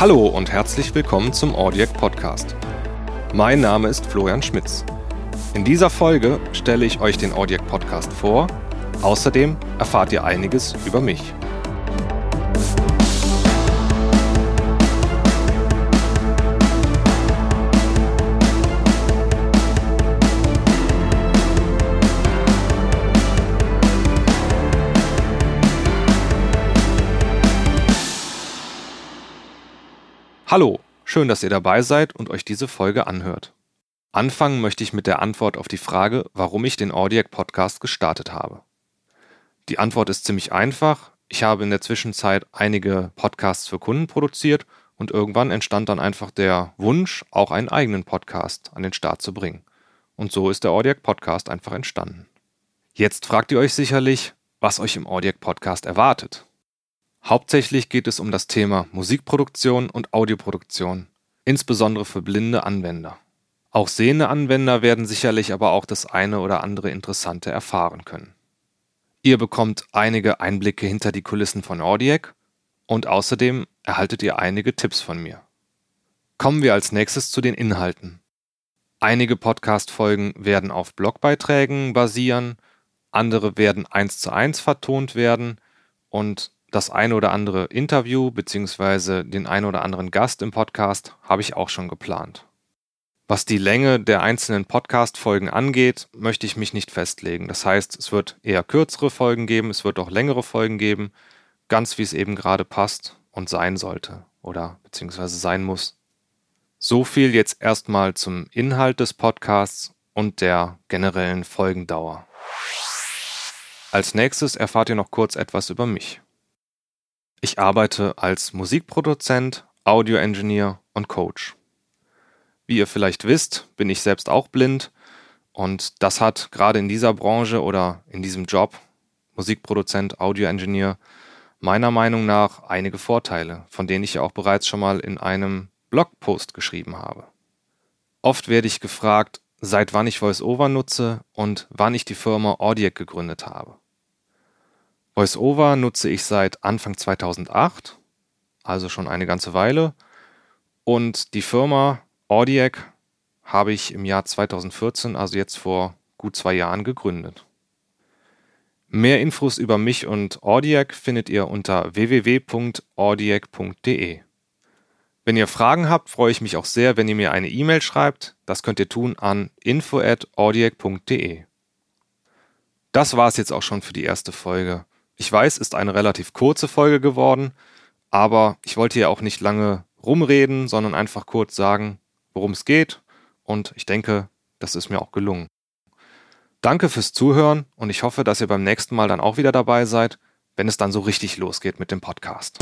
Hallo und herzlich willkommen zum Audiac Podcast. Mein Name ist Florian Schmitz. In dieser Folge stelle ich euch den Audiac Podcast vor. Außerdem erfahrt ihr einiges über mich. Hallo, schön, dass ihr dabei seid und euch diese Folge anhört. Anfangen möchte ich mit der Antwort auf die Frage, warum ich den Audiac Podcast gestartet habe. Die Antwort ist ziemlich einfach. Ich habe in der Zwischenzeit einige Podcasts für Kunden produziert und irgendwann entstand dann einfach der Wunsch, auch einen eigenen Podcast an den Start zu bringen. Und so ist der Audiac Podcast einfach entstanden. Jetzt fragt ihr euch sicherlich, was euch im Audiac Podcast erwartet. Hauptsächlich geht es um das Thema Musikproduktion und Audioproduktion, insbesondere für blinde Anwender. Auch sehende Anwender werden sicherlich aber auch das eine oder andere Interessante erfahren können. Ihr bekommt einige Einblicke hinter die Kulissen von Audiac und außerdem erhaltet ihr einige Tipps von mir. Kommen wir als nächstes zu den Inhalten. Einige Podcast-Folgen werden auf Blogbeiträgen basieren, andere werden eins zu eins vertont werden und das eine oder andere Interview bzw. den einen oder anderen Gast im Podcast habe ich auch schon geplant. Was die Länge der einzelnen Podcast-Folgen angeht, möchte ich mich nicht festlegen. Das heißt, es wird eher kürzere Folgen geben, es wird auch längere Folgen geben, ganz wie es eben gerade passt und sein sollte oder beziehungsweise sein muss. So viel jetzt erstmal zum Inhalt des Podcasts und der generellen Folgendauer. Als nächstes erfahrt ihr noch kurz etwas über mich. Ich arbeite als Musikproduzent, Audioengineer und Coach. Wie ihr vielleicht wisst, bin ich selbst auch blind und das hat gerade in dieser Branche oder in diesem Job, Musikproduzent, Audioengineer, meiner Meinung nach einige Vorteile, von denen ich ja auch bereits schon mal in einem Blogpost geschrieben habe. Oft werde ich gefragt, seit wann ich VoiceOver nutze und wann ich die Firma Audiac gegründet habe. VoiceOver nutze ich seit Anfang 2008, also schon eine ganze Weile. Und die Firma Audiac habe ich im Jahr 2014, also jetzt vor gut zwei Jahren, gegründet. Mehr Infos über mich und Audiac findet ihr unter www.audiac.de. Wenn ihr Fragen habt, freue ich mich auch sehr, wenn ihr mir eine E-Mail schreibt. Das könnt ihr tun an info@audiac.de. Das war es jetzt auch schon für die erste Folge. Ich weiß, ist eine relativ kurze Folge geworden, aber ich wollte ja auch nicht lange rumreden, sondern einfach kurz sagen, worum es geht und ich denke, das ist mir auch gelungen. Danke fürs Zuhören und ich hoffe, dass ihr beim nächsten Mal dann auch wieder dabei seid, wenn es dann so richtig losgeht mit dem Podcast.